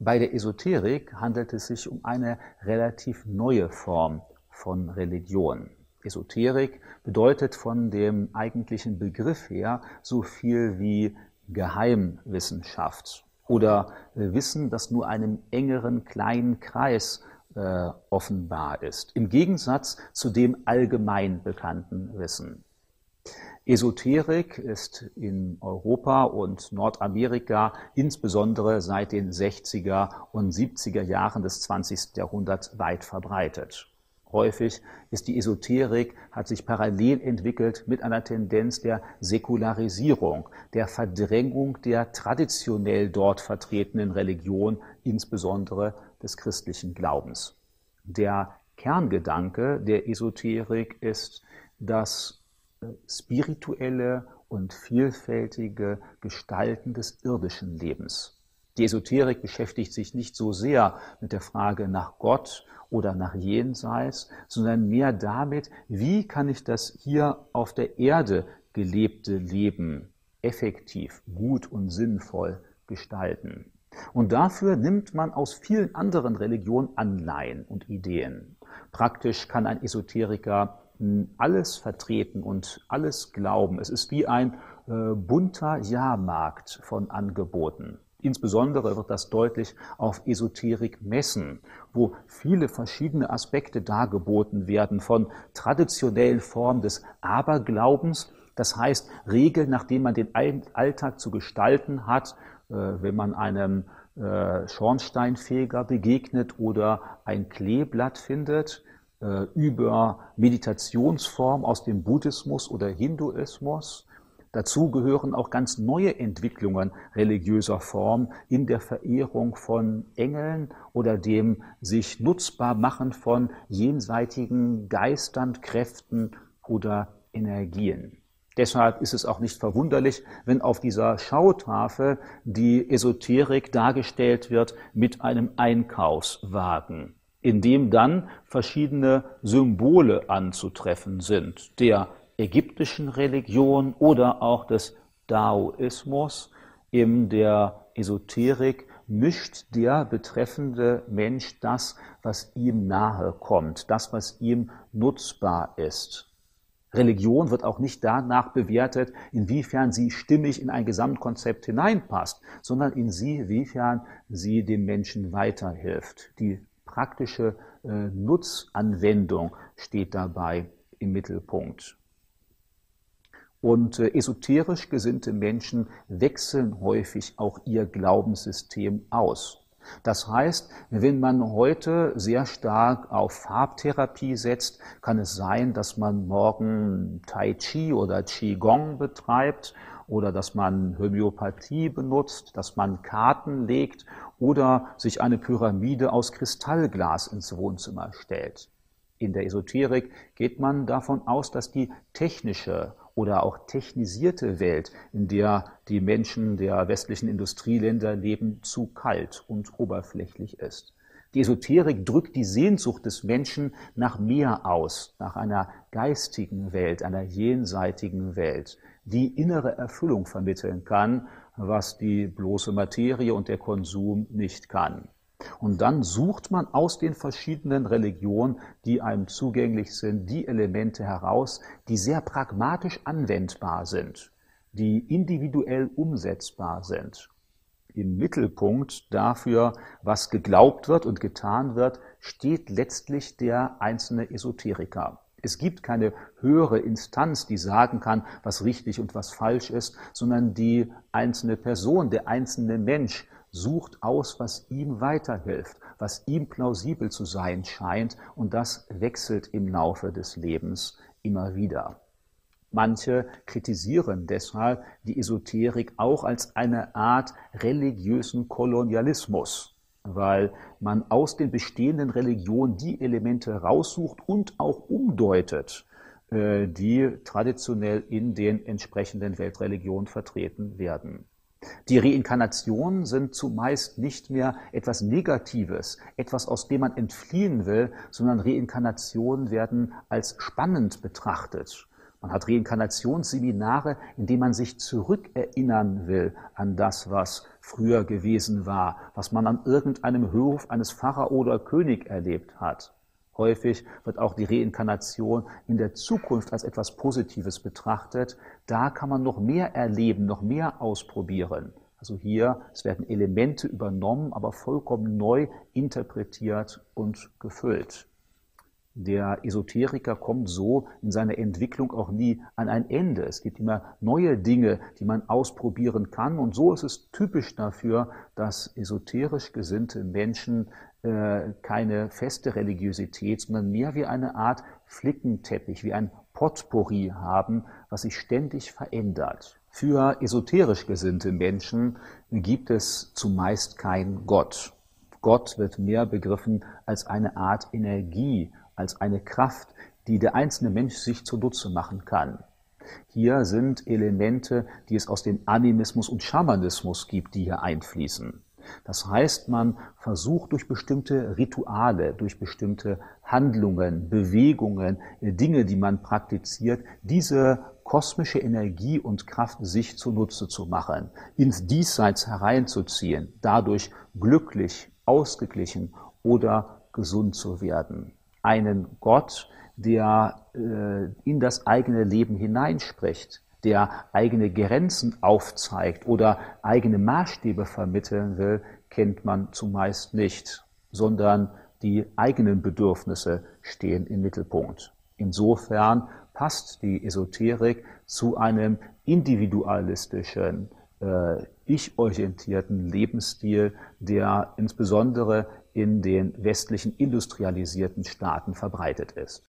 Bei der Esoterik handelt es sich um eine relativ neue Form von Religion. Esoterik bedeutet von dem eigentlichen Begriff her so viel wie Geheimwissenschaft oder Wissen, das nur einem engeren kleinen Kreis äh, offenbar ist, im Gegensatz zu dem allgemein bekannten Wissen. Esoterik ist in Europa und Nordamerika insbesondere seit den 60er und 70er Jahren des 20. Jahrhunderts weit verbreitet. Häufig ist die Esoterik, hat sich parallel entwickelt mit einer Tendenz der Säkularisierung, der Verdrängung der traditionell dort vertretenen Religion, insbesondere des christlichen Glaubens. Der Kerngedanke der Esoterik ist, dass spirituelle und vielfältige Gestalten des irdischen Lebens. Die Esoterik beschäftigt sich nicht so sehr mit der Frage nach Gott oder nach Jenseits, sondern mehr damit, wie kann ich das hier auf der Erde gelebte Leben effektiv, gut und sinnvoll gestalten. Und dafür nimmt man aus vielen anderen Religionen Anleihen und Ideen. Praktisch kann ein Esoteriker alles vertreten und alles glauben. Es ist wie ein äh, bunter Jahrmarkt von Angeboten. Insbesondere wird das deutlich auf Esoterik-Messen, wo viele verschiedene Aspekte dargeboten werden, von traditionellen Formen des Aberglaubens, das heißt Regeln, nach denen man den Alltag zu gestalten hat, äh, wenn man einem äh, Schornsteinfeger begegnet oder ein Kleeblatt findet, äh, über Meditationsform aus dem Buddhismus oder Hinduismus. Dazu gehören auch ganz neue Entwicklungen religiöser Form in der Verehrung von Engeln oder dem sich nutzbar machen von jenseitigen Geistern, Kräften oder Energien. Deshalb ist es auch nicht verwunderlich, wenn auf dieser Schautafel die Esoterik dargestellt wird mit einem Einkaufswagen in dem dann verschiedene Symbole anzutreffen sind, der ägyptischen Religion oder auch des Daoismus. In der Esoterik mischt der betreffende Mensch das, was ihm nahe kommt, das, was ihm nutzbar ist. Religion wird auch nicht danach bewertet, inwiefern sie stimmig in ein Gesamtkonzept hineinpasst, sondern in sie, inwiefern sie dem Menschen weiterhilft. Die praktische äh, Nutzanwendung steht dabei im Mittelpunkt. Und äh, esoterisch gesinnte Menschen wechseln häufig auch ihr Glaubenssystem aus. Das heißt, wenn man heute sehr stark auf Farbtherapie setzt, kann es sein, dass man morgen Tai Chi oder Qigong betreibt oder dass man Homöopathie benutzt, dass man Karten legt oder sich eine Pyramide aus Kristallglas ins Wohnzimmer stellt. In der Esoterik geht man davon aus, dass die technische oder auch technisierte Welt, in der die Menschen der westlichen Industrieländer leben, zu kalt und oberflächlich ist. Die Esoterik drückt die Sehnsucht des Menschen nach mehr aus, nach einer geistigen Welt, einer jenseitigen Welt, die innere Erfüllung vermitteln kann, was die bloße Materie und der Konsum nicht kann. Und dann sucht man aus den verschiedenen Religionen, die einem zugänglich sind, die Elemente heraus, die sehr pragmatisch anwendbar sind, die individuell umsetzbar sind. Im Mittelpunkt dafür, was geglaubt wird und getan wird, steht letztlich der einzelne Esoteriker. Es gibt keine höhere Instanz, die sagen kann, was richtig und was falsch ist, sondern die einzelne Person, der einzelne Mensch sucht aus, was ihm weiterhilft, was ihm plausibel zu sein scheint, und das wechselt im Laufe des Lebens immer wieder. Manche kritisieren deshalb die Esoterik auch als eine Art religiösen Kolonialismus weil man aus den bestehenden Religionen die Elemente raussucht und auch umdeutet, äh, die traditionell in den entsprechenden Weltreligionen vertreten werden. Die Reinkarnationen sind zumeist nicht mehr etwas Negatives, etwas, aus dem man entfliehen will, sondern Reinkarnationen werden als spannend betrachtet. Man hat Reinkarnationsseminare, in denen man sich zurückerinnern will an das, was früher gewesen war, was man an irgendeinem Hof eines Pharao oder König erlebt hat. Häufig wird auch die Reinkarnation in der Zukunft als etwas Positives betrachtet. Da kann man noch mehr erleben, noch mehr ausprobieren. Also hier, es werden Elemente übernommen, aber vollkommen neu interpretiert und gefüllt. Der Esoteriker kommt so in seiner Entwicklung auch nie an ein Ende. Es gibt immer neue Dinge, die man ausprobieren kann. Und so ist es typisch dafür, dass esoterisch gesinnte Menschen äh, keine feste Religiosität, sondern mehr wie eine Art Flickenteppich, wie ein Potpourri haben, was sich ständig verändert. Für esoterisch gesinnte Menschen gibt es zumeist kein Gott. Gott wird mehr begriffen als eine Art Energie, als eine Kraft, die der einzelne Mensch sich zunutze machen kann. Hier sind Elemente, die es aus dem Animismus und Schamanismus gibt, die hier einfließen. Das heißt, man versucht durch bestimmte Rituale, durch bestimmte Handlungen, Bewegungen, Dinge, die man praktiziert, diese kosmische Energie und Kraft sich zunutze zu machen, ins Diesseits hereinzuziehen, dadurch glücklich, ausgeglichen oder gesund zu werden einen Gott, der äh, in das eigene Leben hineinspricht, der eigene Grenzen aufzeigt oder eigene Maßstäbe vermitteln will, kennt man zumeist nicht, sondern die eigenen Bedürfnisse stehen im Mittelpunkt. Insofern passt die Esoterik zu einem individualistischen, äh, ich-orientierten Lebensstil, der insbesondere in den westlichen industrialisierten Staaten verbreitet ist.